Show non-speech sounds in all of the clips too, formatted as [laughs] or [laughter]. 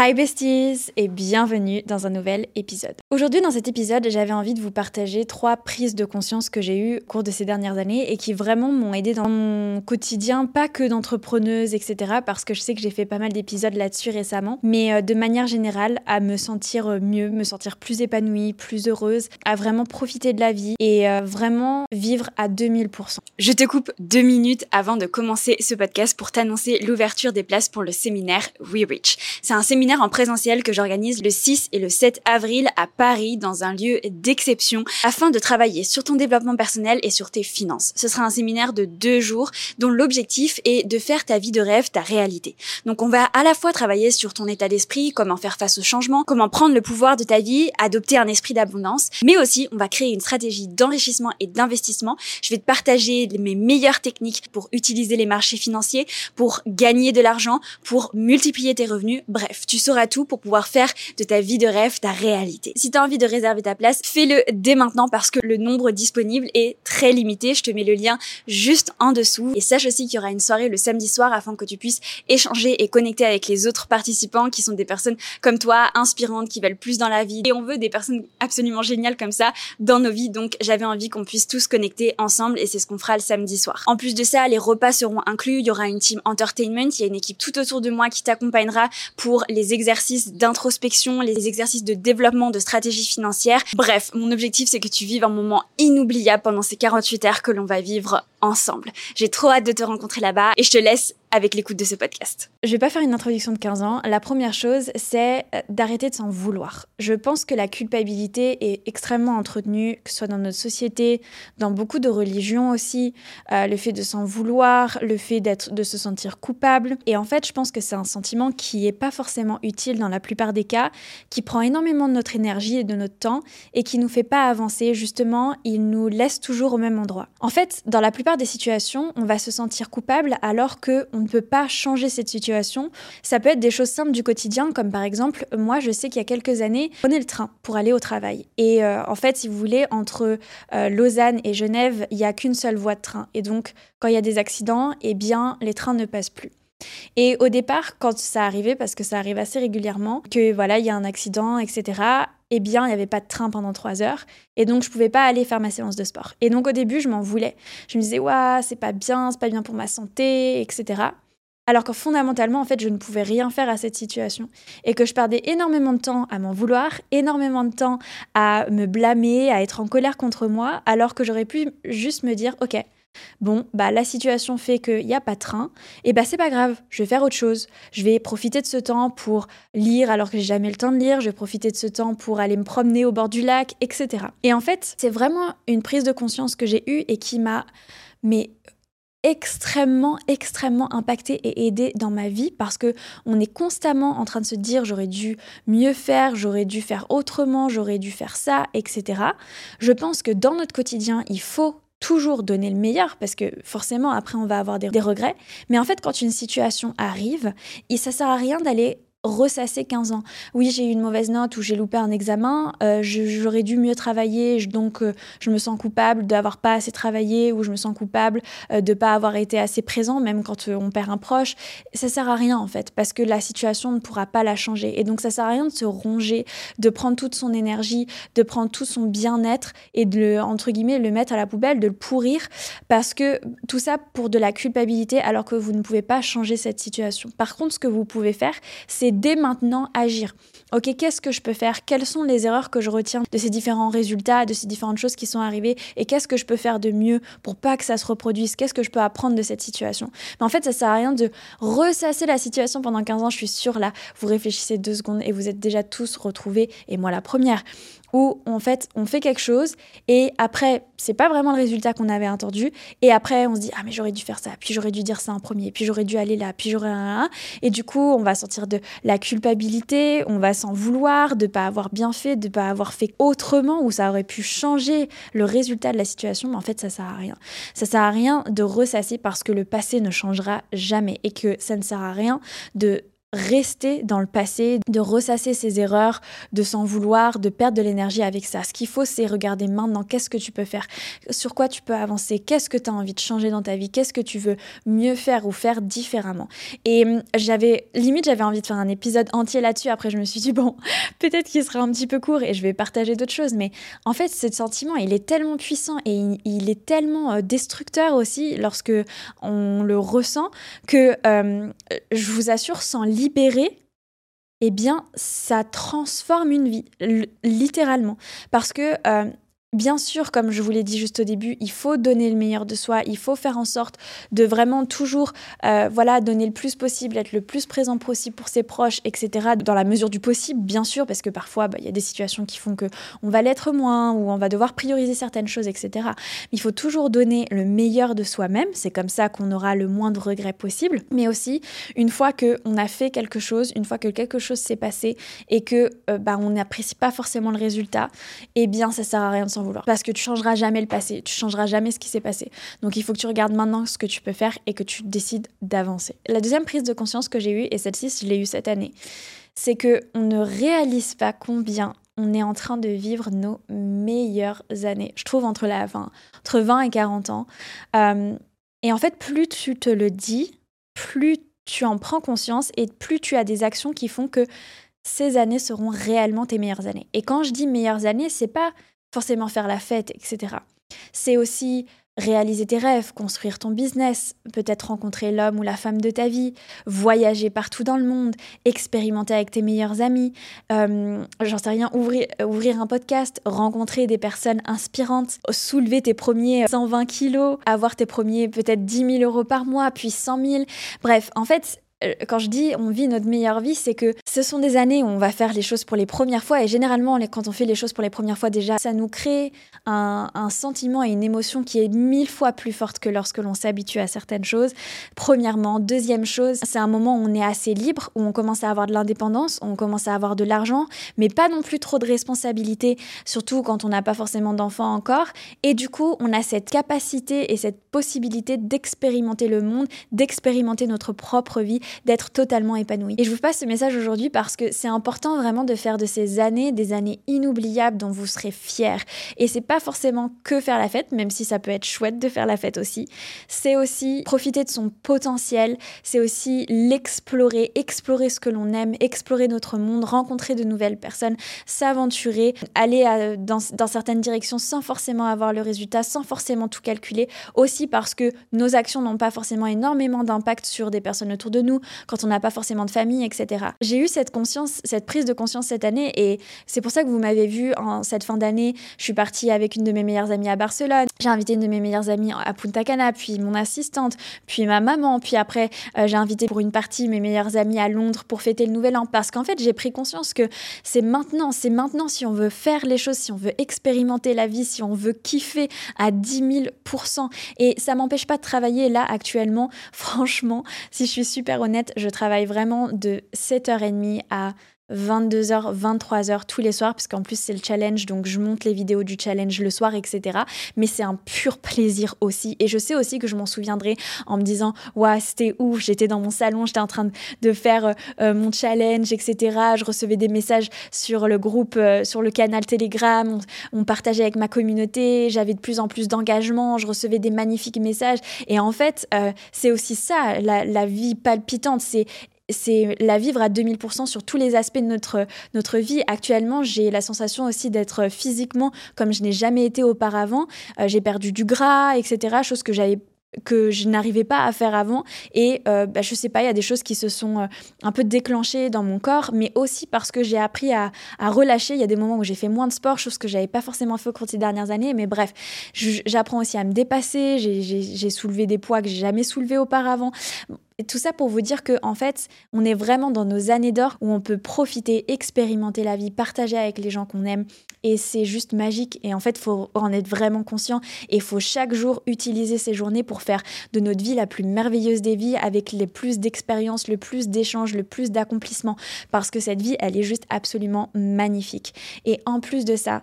Hi besties et bienvenue dans un nouvel épisode. Aujourd'hui dans cet épisode j'avais envie de vous partager trois prises de conscience que j'ai eues au cours de ces dernières années et qui vraiment m'ont aidé dans mon quotidien, pas que d'entrepreneuse etc. parce que je sais que j'ai fait pas mal d'épisodes là-dessus récemment, mais euh, de manière générale à me sentir mieux, me sentir plus épanouie, plus heureuse, à vraiment profiter de la vie et euh, vraiment vivre à 2000%. Je te coupe deux minutes avant de commencer ce podcast pour t'annoncer l'ouverture des places pour le séminaire We Reach. C'est un séminaire séminaire en présentiel que j'organise le 6 et le 7 avril à Paris dans un lieu d'exception afin de travailler sur ton développement personnel et sur tes finances. Ce sera un séminaire de deux jours dont l'objectif est de faire ta vie de rêve ta réalité. Donc on va à la fois travailler sur ton état d'esprit, comment faire face au changement, comment prendre le pouvoir de ta vie, adopter un esprit d'abondance, mais aussi on va créer une stratégie d'enrichissement et d'investissement. Je vais te partager mes meilleures techniques pour utiliser les marchés financiers, pour gagner de l'argent, pour multiplier tes revenus. Bref, tu sauras tout pour pouvoir faire de ta vie de rêve ta réalité. Si tu as envie de réserver ta place, fais-le dès maintenant parce que le nombre disponible est très limité. Je te mets le lien juste en dessous. Et sache aussi qu'il y aura une soirée le samedi soir afin que tu puisses échanger et connecter avec les autres participants qui sont des personnes comme toi, inspirantes, qui veulent plus dans la vie. Et on veut des personnes absolument géniales comme ça dans nos vies. Donc j'avais envie qu'on puisse tous connecter ensemble et c'est ce qu'on fera le samedi soir. En plus de ça, les repas seront inclus. Il y aura une team entertainment. Il y a une équipe tout autour de moi qui t'accompagnera pour les les exercices d'introspection, les exercices de développement de stratégie financière. Bref, mon objectif c'est que tu vives un moment inoubliable pendant ces 48 heures que l'on va vivre ensemble. J'ai trop hâte de te rencontrer là-bas et je te laisse avec l'écoute de ce podcast. Je vais pas faire une introduction de 15 ans. La première chose, c'est euh, d'arrêter de s'en vouloir. Je pense que la culpabilité est extrêmement entretenue, que ce soit dans notre société, dans beaucoup de religions aussi. Euh, le fait de s'en vouloir, le fait d'être, de se sentir coupable. Et en fait, je pense que c'est un sentiment qui est pas forcément utile dans la plupart des cas, qui prend énormément de notre énergie et de notre temps et qui nous fait pas avancer. Justement, il nous laisse toujours au même endroit. En fait, dans la plupart des situations, on va se sentir coupable alors que on ne peut pas changer cette situation. Ça peut être des choses simples du quotidien, comme par exemple, moi je sais qu'il y a quelques années, je prenais le train pour aller au travail. Et euh, en fait, si vous voulez, entre euh, Lausanne et Genève, il n'y a qu'une seule voie de train. Et donc, quand il y a des accidents, eh bien, les trains ne passent plus. Et au départ, quand ça arrivait, parce que ça arrive assez régulièrement, que voilà, il y a un accident, etc., eh bien, il n'y avait pas de train pendant trois heures. Et donc, je pouvais pas aller faire ma séance de sport. Et donc, au début, je m'en voulais. Je me disais, ouais, c'est pas bien, c'est pas bien pour ma santé, etc. Alors que fondamentalement, en fait, je ne pouvais rien faire à cette situation. Et que je perdais énormément de temps à m'en vouloir, énormément de temps à me blâmer, à être en colère contre moi, alors que j'aurais pu juste me dire, OK, Bon, bah la situation fait qu'il n'y a pas de train, et bah c'est pas grave, je vais faire autre chose. Je vais profiter de ce temps pour lire alors que j'ai jamais le temps de lire, je vais profiter de ce temps pour aller me promener au bord du lac, etc. Et en fait, c'est vraiment une prise de conscience que j'ai eue et qui m'a mais extrêmement extrêmement impacté et aidé dans ma vie parce que on est constamment en train de se dire j'aurais dû mieux faire, j'aurais dû faire autrement, j'aurais dû faire ça, etc. Je pense que dans notre quotidien, il faut toujours donner le meilleur parce que forcément après on va avoir des, regrets. Mais en fait quand une situation arrive, et ça sert à rien d'aller ressasser 15 ans. Oui, j'ai eu une mauvaise note ou j'ai loupé un examen, euh, j'aurais dû mieux travailler, donc euh, je me sens coupable d'avoir pas assez travaillé ou je me sens coupable euh, de pas avoir été assez présent, même quand on perd un proche. Ça sert à rien en fait, parce que la situation ne pourra pas la changer. Et donc ça sert à rien de se ronger, de prendre toute son énergie, de prendre tout son bien-être et de le, entre guillemets, le mettre à la poubelle, de le pourrir, parce que tout ça pour de la culpabilité alors que vous ne pouvez pas changer cette situation. Par contre, ce que vous pouvez faire, c'est dès maintenant agir. Ok, qu'est-ce que je peux faire? Quelles sont les erreurs que je retiens de ces différents résultats, de ces différentes choses qui sont arrivées? Et qu'est-ce que je peux faire de mieux pour pas que ça se reproduise? Qu'est-ce que je peux apprendre de cette situation? Mais en fait, ça sert à rien de ressasser la situation pendant 15 ans. Je suis sûre là, vous réfléchissez deux secondes et vous êtes déjà tous retrouvés, et moi la première où en fait on fait quelque chose et après c'est pas vraiment le résultat qu'on avait attendu et après on se dit ah mais j'aurais dû faire ça puis j'aurais dû dire ça en premier puis j'aurais dû aller là puis j'aurais un et du coup on va sentir de la culpabilité on va s'en vouloir de pas avoir bien fait de pas avoir fait autrement ou ça aurait pu changer le résultat de la situation mais en fait ça sert à rien. Ça sert à rien de ressasser parce que le passé ne changera jamais et que ça ne sert à rien de rester dans le passé, de ressasser ses erreurs, de s'en vouloir, de perdre de l'énergie avec ça. Ce qu'il faut, c'est regarder maintenant qu'est-ce que tu peux faire, sur quoi tu peux avancer, qu'est-ce que tu as envie de changer dans ta vie, qu'est-ce que tu veux mieux faire ou faire différemment? Et hum, j'avais, limite, j'avais envie de faire un épisode entier là-dessus. Après, je me suis dit, bon, [laughs] peut-être qu'il sera un petit peu court et je vais partager d'autres choses. Mais en fait, ce sentiment, il est tellement puissant et il, est tellement euh, destructeur aussi lorsque on le ressent que hum, je vous assure, sans libérer, eh bien, ça transforme une vie, littéralement. Parce que euh, Bien sûr, comme je vous l'ai dit juste au début, il faut donner le meilleur de soi, il faut faire en sorte de vraiment toujours euh, voilà, donner le plus possible, être le plus présent possible pour ses proches, etc. Dans la mesure du possible, bien sûr, parce que parfois, bah, il y a des situations qui font que on va l'être moins ou on va devoir prioriser certaines choses, etc. Il faut toujours donner le meilleur de soi-même, c'est comme ça qu'on aura le moins de regrets possible. Mais aussi, une fois qu'on a fait quelque chose, une fois que quelque chose s'est passé et que euh, bah, on n'apprécie pas forcément le résultat, eh bien, ça sert à rien de vouloir. Parce que tu changeras jamais le passé, tu changeras jamais ce qui s'est passé. Donc il faut que tu regardes maintenant ce que tu peux faire et que tu décides d'avancer. La deuxième prise de conscience que j'ai eue, et celle-ci, je l'ai eue cette année, c'est que on ne réalise pas combien on est en train de vivre nos meilleures années. Je trouve entre, la, entre 20 et 40 ans. Euh, et en fait, plus tu te le dis, plus tu en prends conscience et plus tu as des actions qui font que ces années seront réellement tes meilleures années. Et quand je dis meilleures années, c'est pas forcément faire la fête, etc. C'est aussi réaliser tes rêves, construire ton business, peut-être rencontrer l'homme ou la femme de ta vie, voyager partout dans le monde, expérimenter avec tes meilleurs amis, euh, j'en sais rien, ouvrir, ouvrir un podcast, rencontrer des personnes inspirantes, soulever tes premiers 120 kilos, avoir tes premiers peut-être 10 000 euros par mois, puis 100 000. Bref, en fait, quand je dis on vit notre meilleure vie, c'est que ce sont des années où on va faire les choses pour les premières fois. Et généralement, quand on fait les choses pour les premières fois, déjà, ça nous crée un, sentiment et une émotion qui est mille fois plus forte que lorsque l'on s'habitue à certaines choses. Premièrement. Deuxième chose, c'est un moment où on est assez libre, où on commence à avoir de l'indépendance, on commence à avoir de l'argent, mais pas non plus trop de responsabilités, surtout quand on n'a pas forcément d'enfants encore. Et du coup, on a cette capacité et cette possibilité d'expérimenter le monde, d'expérimenter notre propre vie d'être totalement épanoui. Et je vous passe ce message aujourd'hui parce que c'est important vraiment de faire de ces années des années inoubliables dont vous serez fiers. Et c'est pas forcément que faire la fête, même si ça peut être chouette de faire la fête aussi. C'est aussi profiter de son potentiel, c'est aussi l'explorer, explorer ce que l'on aime, explorer notre monde, rencontrer de nouvelles personnes, s'aventurer, aller euh, dans, certaines directions sans forcément avoir le résultat, sans forcément tout calculer, aussi parce que nos actions n'ont pas forcément énormément d'impact sur des personnes autour de quand on n'a pas forcément de famille, etc. J'ai eu cette conscience, cette prise de conscience cette année et c'est pour ça que vous m'avez vu en cette fin d'année. Je suis partie avec une de mes meilleures amies à Barcelone. J'ai invité une de mes meilleures amies à Punta Cana, puis mon assistante, puis ma maman, puis après euh, j'ai invité pour une partie mes meilleures amies à Londres pour fêter le nouvel an parce qu'en fait j'ai pris conscience que c'est maintenant, c'est maintenant si on veut faire les choses, si on veut expérimenter la vie, si on veut kiffer à 10 000% et ça m'empêche pas de travailler là actuellement. [laughs] Franchement, si je suis super honnête je travaille vraiment de 7h30 à 22h, 23h tous les soirs, parce qu'en plus c'est le challenge, donc je monte les vidéos du challenge le soir, etc. Mais c'est un pur plaisir aussi. Et je sais aussi que je m'en souviendrai en me disant, ouais, c'était ouf, j'étais dans mon salon, j'étais en train de faire euh, euh, mon challenge, etc. Je recevais des messages sur le groupe, euh, sur le canal Telegram, on, partageait avec ma communauté, j'avais de plus en plus d'engagement, je recevais des magnifiques messages. Et en fait, c'est aussi ça, la vie palpitante, c'est c'est la vivre à 2000% sur tous les aspects de notre, notre vie. Actuellement, j'ai la sensation aussi d'être physiquement comme je n'ai jamais été auparavant. Euh, j'ai perdu du gras, etc. Chose que j'avais que je n'arrivais pas à faire avant. Et euh, bah, je sais pas il y a des choses qui se sont euh, un peu déclenchées dans mon corps mais aussi parce que j'ai appris à, relâcher. Il y a des moments où j'ai fait moins de sport chose que j'avais pas forcément fait au cours des dernières années. Mais bref j'apprends aussi à me dépasser. J'ai soulevé des poids que j'ai jamais soulevés auparavant. Et tout ça pour vous dire que en fait, on est vraiment dans nos années d'or où on peut profiter, expérimenter la vie, partager avec les gens qu'on aime et c'est juste magique. Et en fait, faut en être vraiment conscient. Et il faut chaque jour utiliser ces journées pour faire de notre vie la plus merveilleuse des vies avec les plus d'expériences, le plus d'échanges, le plus d'accomplissements. Parce que cette vie, elle est juste absolument magnifique. Et en plus de ça,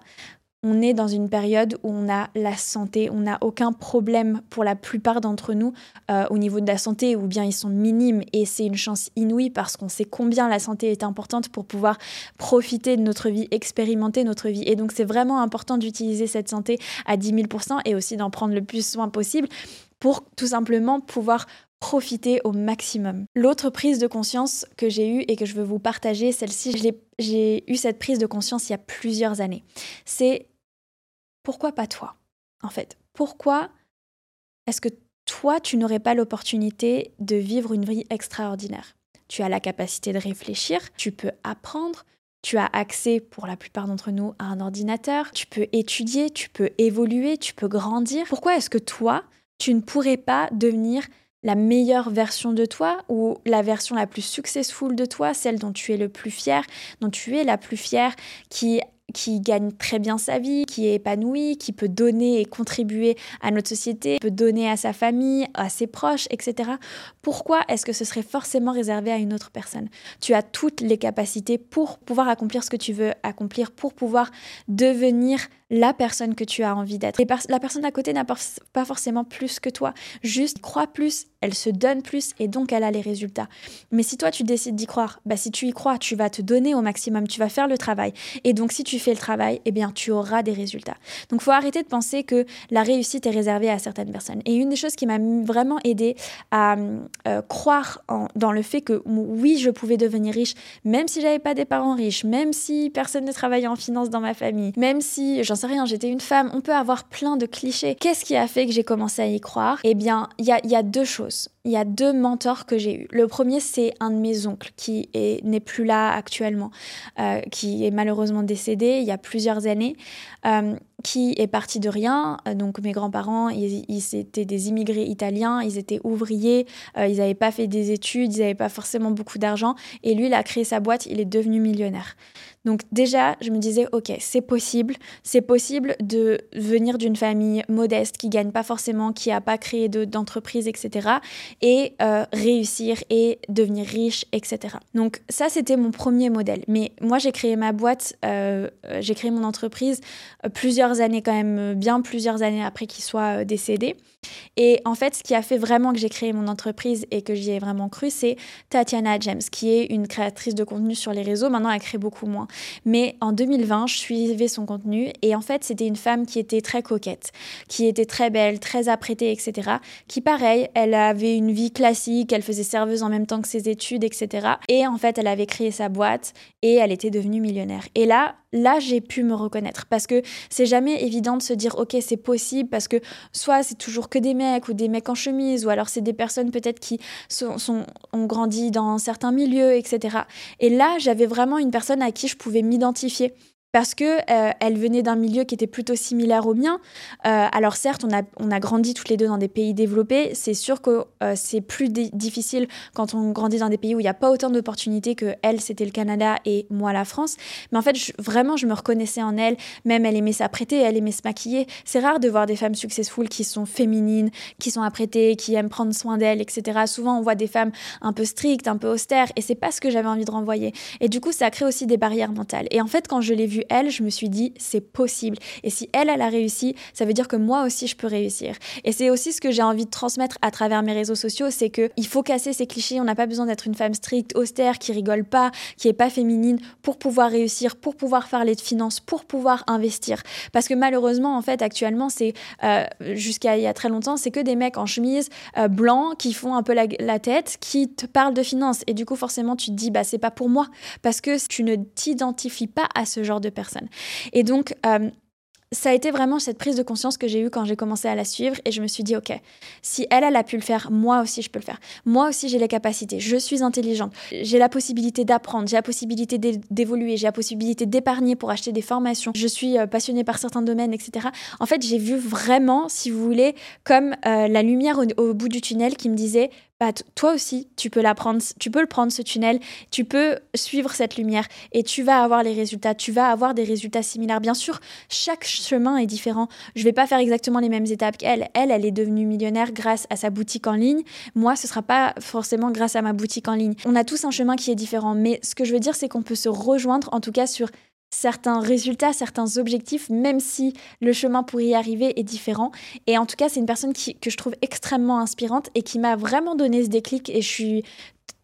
on est dans une période où on a la santé, on n'a aucun problème pour la plupart d'entre nous euh, au niveau de la santé, ou bien ils sont minimes et c'est une chance inouïe parce qu'on sait combien la santé est importante pour pouvoir profiter de notre vie, expérimenter notre vie. Et donc c'est vraiment important d'utiliser cette santé à 10 000% et aussi d'en prendre le plus soin possible pour tout simplement pouvoir profiter au maximum. L'autre prise de conscience que j'ai eue et que je veux vous partager, celle-ci, j'ai eu cette prise de conscience il y a plusieurs années. C'est pourquoi pas toi, en fait? Pourquoi est-ce que toi, tu n'aurais pas l'opportunité de vivre une vie extraordinaire? Tu as la capacité de réfléchir, tu peux apprendre, tu as accès, pour la plupart d'entre nous, à un ordinateur, tu peux étudier, tu peux évoluer, tu peux grandir. Pourquoi est-ce que toi, tu ne pourrais pas devenir la meilleure version de toi ou la version la plus successful de toi, celle dont tu es le plus fier, dont tu es la plus fière, qui qui gagne très bien sa vie, qui est épanoui, qui peut donner et contribuer à notre société, peut donner à sa famille, à ses proches, etc. Pourquoi est-ce que ce serait forcément réservé à une autre personne? Tu as toutes les capacités pour pouvoir accomplir ce que tu veux accomplir, pour pouvoir devenir la personne que tu as envie d'être. La personne à côté n'a pas forcément plus que toi, juste croit plus, elle se donne plus et donc elle a les résultats. Mais si toi tu décides d'y croire, bah si tu y crois, tu vas te donner au maximum, tu vas faire le travail. Et donc si tu fais le travail, eh bien tu auras des résultats. Donc faut arrêter de penser que la réussite est réservée à certaines personnes. Et une des choses qui m'a vraiment aidé à euh, croire dans le fait que oui, je pouvais devenir riche, même si j'avais pas des parents riches, même si personne ne travaillait en finance dans ma famille, même si j'en sais rien, j'étais une femme, on peut avoir plein de clichés. Qu'est-ce qui a fait que j'ai commencé à y croire? Eh bien, il y a, deux choses. Il y a deux mentors que j'ai eus. Le premier, c'est un de mes oncles qui n'est plus là actuellement, euh, qui est malheureusement décédé il y a plusieurs années, euh, qui est parti de rien. Donc mes grands-parents, ils, étaient des immigrés italiens, ils étaient ouvriers, euh, ils n'avaient pas fait des études, ils n'avaient pas forcément beaucoup d'argent. Et lui, il a créé sa boîte, il est devenu millionnaire. Donc déjà, je me disais, ok, c'est possible, c'est possible de venir d'une famille modeste qui gagne pas forcément, qui a pas créé d'entreprise, etc. et euh, réussir et devenir riche, etc. Donc ça, c'était mon premier modèle. Mais moi, j'ai créé ma boîte, euh, euh, j'ai créé mon entreprise plusieurs années quand même, bien plusieurs années après qu'il soit décédé. Et en fait, ce qui a fait vraiment que j'ai créé mon entreprise et que j'y ai vraiment cru, c'est Tatiana James, qui est une créatrice de contenu sur les réseaux. Maintenant, elle crée beaucoup moins. Mais en 2020, je suivais son contenu et en fait, c'était une femme qui était très coquette, qui était très belle, très apprêtée, etc. Qui, pareil, elle avait une vie classique, elle faisait serveuse en même temps que ses études, etc. Et en fait, elle avait créé sa boîte et elle était devenue millionnaire. Et là, là, j'ai pu me reconnaître parce que c'est jamais évident de se dire, ok, c'est possible parce que soit c'est toujours que des mecs ou des mecs en chemise ou alors c'est des personnes peut-être qui sont, ont grandi dans certains milieux, etc. Et là, j'avais vraiment une personne à qui je pouvais m'identifier parce que euh, elle venait d'un milieu qui était plutôt similaire au mien. Euh, alors certes, on a, on a grandi toutes les deux dans des pays développés. C'est sûr que euh, c'est plus difficile quand on grandit dans des pays où il n'y a pas autant d'opportunités que elle, c'était le Canada et moi la France. Mais en fait, vraiment, je me reconnaissais en elle. Même elle aimait s'apprêter, elle aimait se maquiller. C'est rare de voir des femmes successful qui sont féminines, qui sont apprêtées, qui aiment prendre soin d'elles, etc. Souvent, on voit des femmes un peu strictes, un peu austères, et c'est pas ce que j'avais envie de renvoyer. Et du coup, ça crée aussi des barrières mentales. Et en fait, quand je l'ai vue elle, je me suis dit, c'est possible. Et si elle, elle a réussi, ça veut dire que moi aussi, je peux réussir. Et c'est aussi ce que j'ai envie de transmettre à travers mes réseaux sociaux, c'est que il faut casser ces clichés. On n'a pas besoin d'être une femme stricte, austère, qui rigole pas, qui est pas féminine pour pouvoir réussir, pour pouvoir parler de finances, pour pouvoir investir. Parce que malheureusement, en fait, actuellement, c'est euh, jusqu'à il y a très longtemps, c'est que des mecs en chemise euh, qui font un peu la, la, tête, qui te parlent de finances. Et du coup, forcément, tu te dis, bah, c'est pas pour moi. Parce que tu ne t'identifies pas à ce genre de personne. Et donc, euh, ça a été vraiment cette prise de conscience que j'ai eue quand j'ai commencé à la suivre et je me suis dit, OK, si elle, elle a pu le faire, moi aussi, je peux le faire. Moi aussi, j'ai les capacités, je suis intelligente, j'ai la possibilité d'apprendre, j'ai la possibilité d'évoluer, j'ai la possibilité d'épargner pour acheter des formations, je suis euh, passionnée par certains domaines, etc. En fait, j'ai vu vraiment, si vous voulez, comme euh, la lumière au, bout du tunnel qui me disait, bah, toi aussi, tu peux tu peux le prendre ce tunnel, tu peux suivre cette lumière et tu vas avoir les résultats, tu vas avoir des résultats similaires. Bien sûr, chaque chemin est différent. Je vais pas faire exactement les mêmes étapes qu'elle. Elle, elle est devenue millionnaire grâce à sa boutique en ligne. Moi, ce sera pas forcément grâce à ma boutique en ligne. On a tous un chemin qui est différent, mais ce que je veux dire, c'est qu'on peut se rejoindre en tout cas sur certains résultats, certains objectifs, même si le chemin pour y arriver est différent. Et en tout cas, c'est une personne que je trouve extrêmement inspirante et qui m'a vraiment donné ce déclic. Et je suis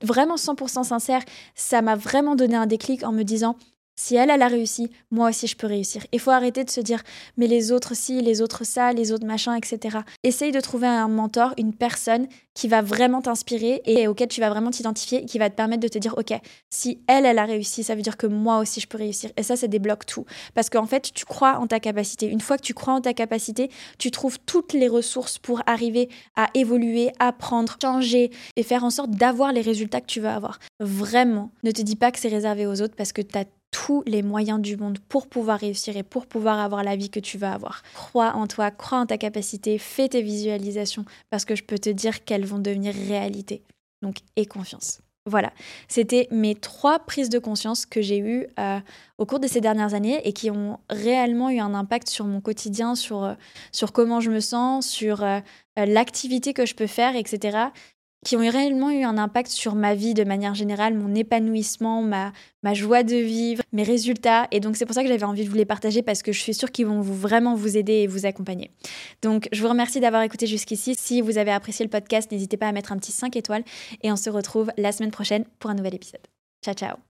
vraiment 100% sincère, ça m'a vraiment donné un déclic en me disant, si elle, elle a réussi, moi aussi je peux réussir. Il faut arrêter de se dire, mais les autres ci, les autres ça, les autres machins, etc. Essaye de trouver un mentor, une personne qui va vraiment t'inspirer et auquel tu vas vraiment t'identifier, qui va te permettre de te dire, ok, si elle, elle a réussi, ça veut dire que moi aussi je peux réussir. Et ça, ça débloque tout. Parce qu'en fait, tu crois en ta capacité. Une fois que tu crois en ta capacité, tu trouves toutes les ressources pour arriver à évoluer, apprendre, changer et faire en sorte d'avoir les résultats que tu veux avoir. Vraiment, ne te dis pas que c'est réservé aux autres parce que tu as tous les moyens du monde pour pouvoir réussir et pour pouvoir avoir la vie que tu veux avoir. Crois en toi, crois en ta capacité, fais tes visualisations parce que je peux te dire qu'elles vont devenir réalité. Donc, aie confiance. Voilà, c'était mes trois prises de conscience que j'ai eues euh, au cours de ces dernières années et qui ont réellement eu un impact sur mon quotidien, sur, euh, sur comment je me sens, sur euh, l'activité que je peux faire, etc qui ont réellement eu un impact sur ma vie de manière générale, mon épanouissement, ma, ma joie de vivre, mes résultats. Et donc c'est pour ça que j'avais envie de vous les partager parce que je suis sûre qu'ils vont vous, vraiment vous aider et vous accompagner. Donc je vous remercie d'avoir écouté jusqu'ici. Si vous avez apprécié le podcast, n'hésitez pas à mettre un petit 5 étoiles et on se retrouve la semaine prochaine pour un nouvel épisode. Ciao ciao